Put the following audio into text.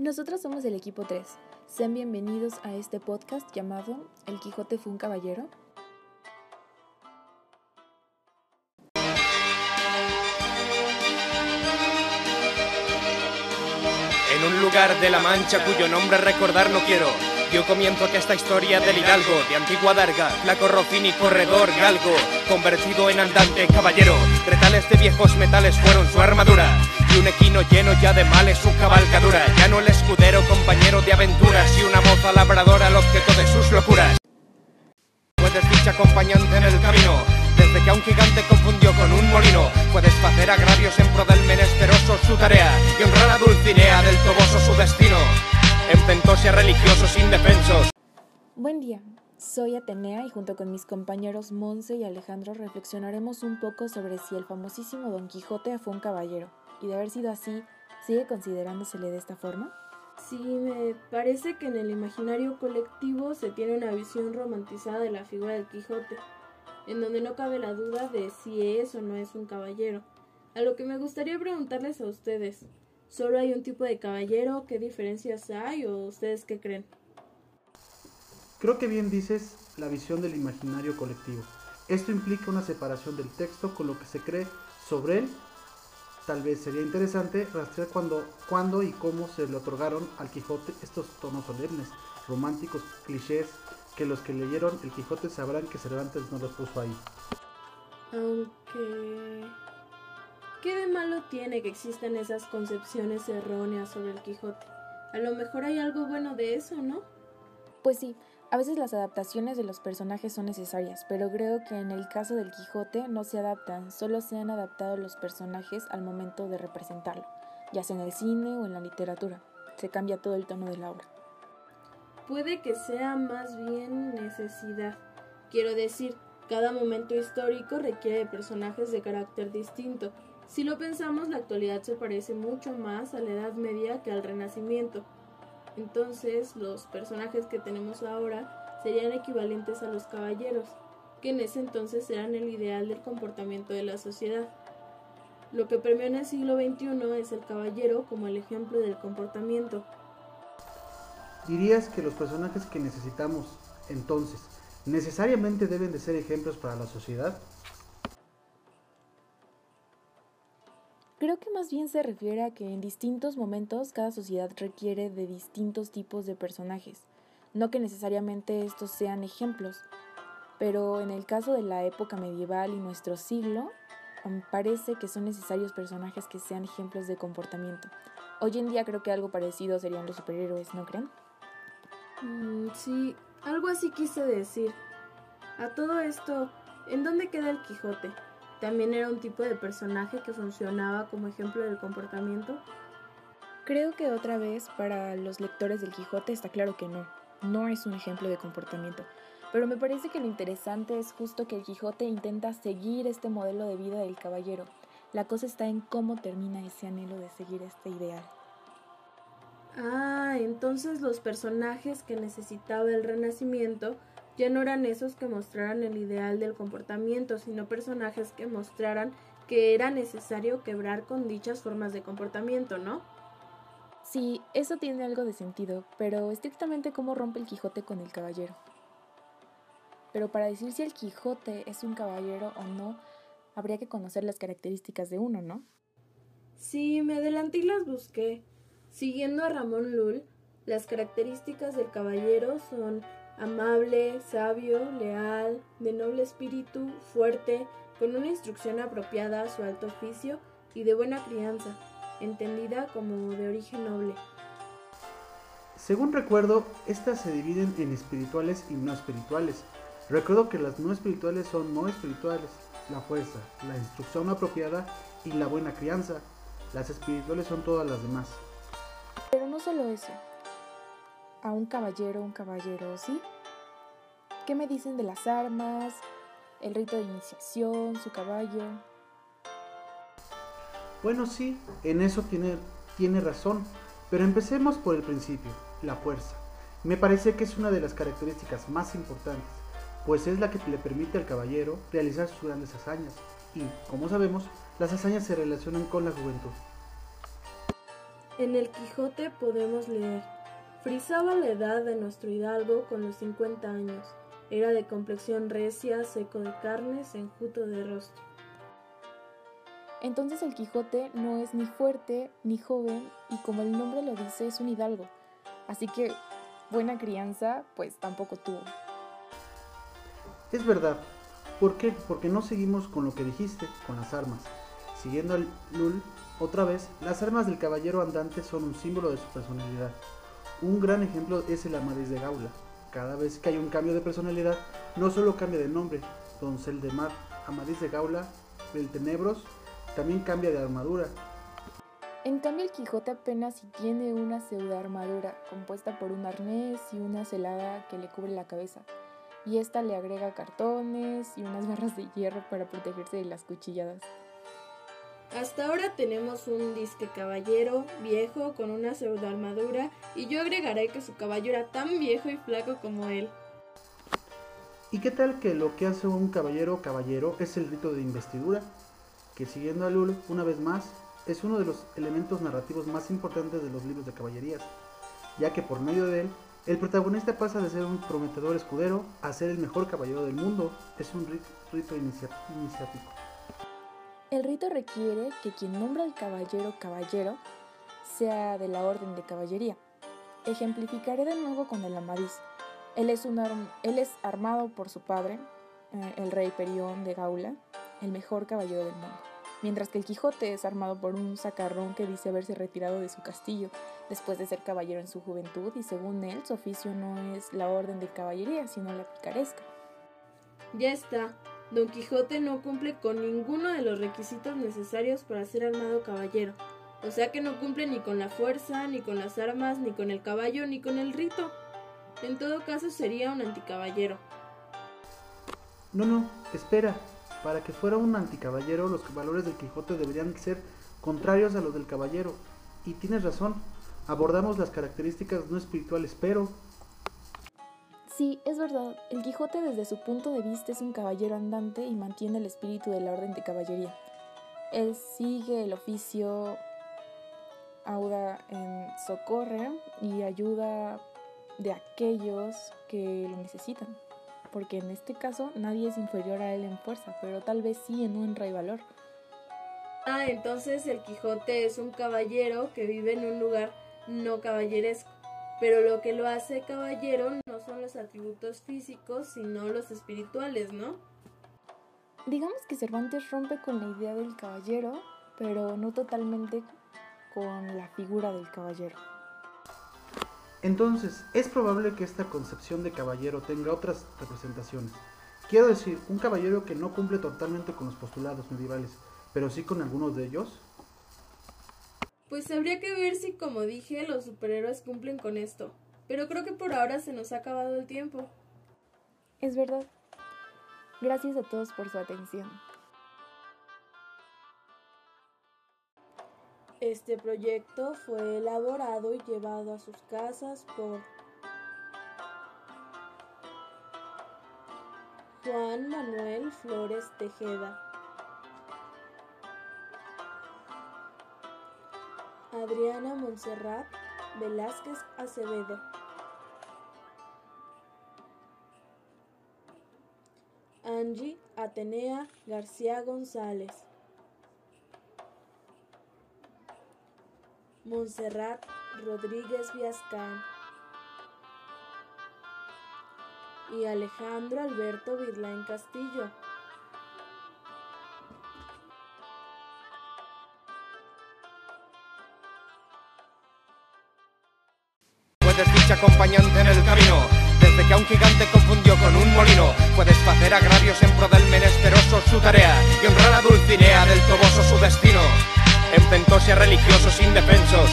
Nosotros somos el equipo 3. Sean bienvenidos a este podcast llamado El Quijote fue un caballero. En un lugar de la Mancha cuyo nombre recordar no quiero, dio comienzo que esta historia del hidalgo, de antigua darga, flaco rocín y corredor galgo, convertido en andante caballero, retales de viejos metales fueron su armadura, y un equino lleno ya de males su cabalgadura, ya no el escudero compañero de aventuras, y una moza labradora el objeto de sus locuras. Fue desdicha acompañante en el camino, desde que a un gigante confundió con un molino, fue desfacer agravios en pro del menesteroso su tarea, y honrar a Dulcinea del Toboso su destino, enfrentóse a religiosos indefensos. Buen día, soy Atenea y junto con mis compañeros Monse y Alejandro reflexionaremos un poco sobre si el famosísimo Don Quijote fue un caballero, y de haber sido así, ¿sigue considerándosele de esta forma? Sí, me parece que en el imaginario colectivo se tiene una visión romantizada de la figura del Quijote, en donde no cabe la duda de si es o no es un caballero. A lo que me gustaría preguntarles a ustedes, ¿solo hay un tipo de caballero? ¿Qué diferencias hay o ustedes qué creen? Creo que bien dices la visión del imaginario colectivo. Esto implica una separación del texto con lo que se cree sobre él. Tal vez sería interesante rastrear cuándo, cuándo y cómo se le otorgaron al Quijote estos tonos solemnes, románticos, clichés, que los que leyeron el Quijote sabrán que Cervantes no los puso ahí. Aunque... ¿Qué de malo tiene que existan esas concepciones erróneas sobre el Quijote? A lo mejor hay algo bueno de eso, ¿no? Pues sí, a veces las adaptaciones de los personajes son necesarias, pero creo que en el caso del Quijote no se adaptan, solo se han adaptado los personajes al momento de representarlo, ya sea en el cine o en la literatura. Se cambia todo el tono de la obra. Puede que sea más bien necesidad. Quiero decir, cada momento histórico requiere de personajes de carácter distinto. Si lo pensamos, la actualidad se parece mucho más a la Edad Media que al Renacimiento. Entonces, los personajes que tenemos ahora serían equivalentes a los caballeros, que en ese entonces eran el ideal del comportamiento de la sociedad. Lo que premió en el siglo XXI es el caballero como el ejemplo del comportamiento. ¿Dirías que los personajes que necesitamos entonces necesariamente deben de ser ejemplos para la sociedad? Creo que más bien se refiere a que en distintos momentos cada sociedad requiere de distintos tipos de personajes, no que necesariamente estos sean ejemplos, pero en el caso de la época medieval y nuestro siglo, parece que son necesarios personajes que sean ejemplos de comportamiento. Hoy en día creo que algo parecido serían los superhéroes, ¿no creen? Mm, sí, algo así quise decir. A todo esto, ¿en dónde queda el Quijote? ¿También era un tipo de personaje que funcionaba como ejemplo del comportamiento? Creo que otra vez para los lectores del Quijote está claro que no, no es un ejemplo de comportamiento. Pero me parece que lo interesante es justo que el Quijote intenta seguir este modelo de vida del caballero. La cosa está en cómo termina ese anhelo de seguir este ideal. Ah, entonces los personajes que necesitaba el Renacimiento ya no eran esos que mostraran el ideal del comportamiento, sino personajes que mostraran que era necesario quebrar con dichas formas de comportamiento, ¿no? Sí, eso tiene algo de sentido, pero estrictamente cómo rompe el Quijote con el caballero. Pero para decir si el Quijote es un caballero o no, habría que conocer las características de uno, ¿no? Sí, me adelanté y las busqué. Siguiendo a Ramón Lull, las características del caballero son amable, sabio, leal, de noble espíritu, fuerte, con una instrucción apropiada a su alto oficio y de buena crianza, entendida como de origen noble. Según recuerdo, estas se dividen en espirituales y no espirituales. Recuerdo que las no espirituales son no espirituales, la fuerza, la instrucción apropiada y la buena crianza. Las espirituales son todas las demás. Pero no solo eso. A un caballero, un caballero, ¿sí? ¿Qué me dicen de las armas, el rito de iniciación, su caballo? Bueno, sí, en eso tiene, tiene razón. Pero empecemos por el principio, la fuerza. Me parece que es una de las características más importantes, pues es la que le permite al caballero realizar sus grandes hazañas. Y, como sabemos, las hazañas se relacionan con la juventud. En el Quijote podemos leer, frisaba la edad de nuestro hidalgo con los 50 años, era de complexión recia, seco de carnes, enjuto de rostro. Entonces el Quijote no es ni fuerte ni joven y como el nombre lo dice es un hidalgo, así que buena crianza pues tampoco tuvo. Es verdad. ¿Por qué? Porque no seguimos con lo que dijiste, con las armas. Siguiendo al Lul, otra vez, las armas del caballero andante son un símbolo de su personalidad. Un gran ejemplo es el Amadís de Gaula. Cada vez que hay un cambio de personalidad, no solo cambia de nombre, Doncel de Mar, Amadís de Gaula, Tenebros, también cambia de armadura. En cambio el Quijote apenas si tiene una pseudo armadura compuesta por un arnés y una celada que le cubre la cabeza, y esta le agrega cartones y unas barras de hierro para protegerse de las cuchilladas. Hasta ahora tenemos un disque caballero viejo con una pseudo armadura y yo agregaré que su caballo era tan viejo y flaco como él. ¿Y qué tal que lo que hace un caballero caballero es el rito de investidura? Que siguiendo a Lul, una vez más, es uno de los elementos narrativos más importantes de los libros de caballerías, ya que por medio de él, el protagonista pasa de ser un prometedor escudero a ser el mejor caballero del mundo. Es un rito iniciático. El rito requiere que quien nombra al caballero caballero sea de la orden de caballería. Ejemplificaré de nuevo con el Amadís. Él es, un él es armado por su padre, eh, el rey Perión de Gaula, el mejor caballero del mundo. Mientras que el Quijote es armado por un sacarrón que dice haberse retirado de su castillo después de ser caballero en su juventud y según él su oficio no es la orden de caballería, sino la picaresca. Ya está, Don Quijote no cumple con ninguno de los requisitos necesarios para ser armado caballero, o sea que no cumple ni con la fuerza, ni con las armas, ni con el caballo, ni con el rito. En todo caso sería un anticaballero. No, no, espera. Para que fuera un anticaballero, los valores del Quijote deberían ser contrarios a los del caballero. Y tienes razón, abordamos las características no espirituales, pero Sí, es verdad, el Quijote desde su punto de vista es un caballero andante y mantiene el espíritu de la orden de caballería. Él sigue el oficio, auda en socorre y ayuda de aquellos que lo necesitan, porque en este caso nadie es inferior a él en fuerza, pero tal vez sí en honra y valor. Ah, entonces el Quijote es un caballero que vive en un lugar no caballeresco. Pero lo que lo hace caballero no son los atributos físicos, sino los espirituales, ¿no? Digamos que Cervantes rompe con la idea del caballero, pero no totalmente con la figura del caballero. Entonces, es probable que esta concepción de caballero tenga otras representaciones. Quiero decir, un caballero que no cumple totalmente con los postulados medievales, pero sí con algunos de ellos. Pues habría que ver si, como dije, los superhéroes cumplen con esto. Pero creo que por ahora se nos ha acabado el tiempo. Es verdad. Gracias a todos por su atención. Este proyecto fue elaborado y llevado a sus casas por Juan Manuel Flores Tejeda. Adriana Montserrat Velázquez Acevedo. Angie Atenea García González. Montserrat Rodríguez Viascán. Y Alejandro Alberto Virlain Castillo. acompañante en el camino. Desde que a un gigante confundió con un molino, puedes hacer agravios en pro del menesteroso su tarea y honrar a Dulcinea del Toboso su destino. En religiosos indefensos,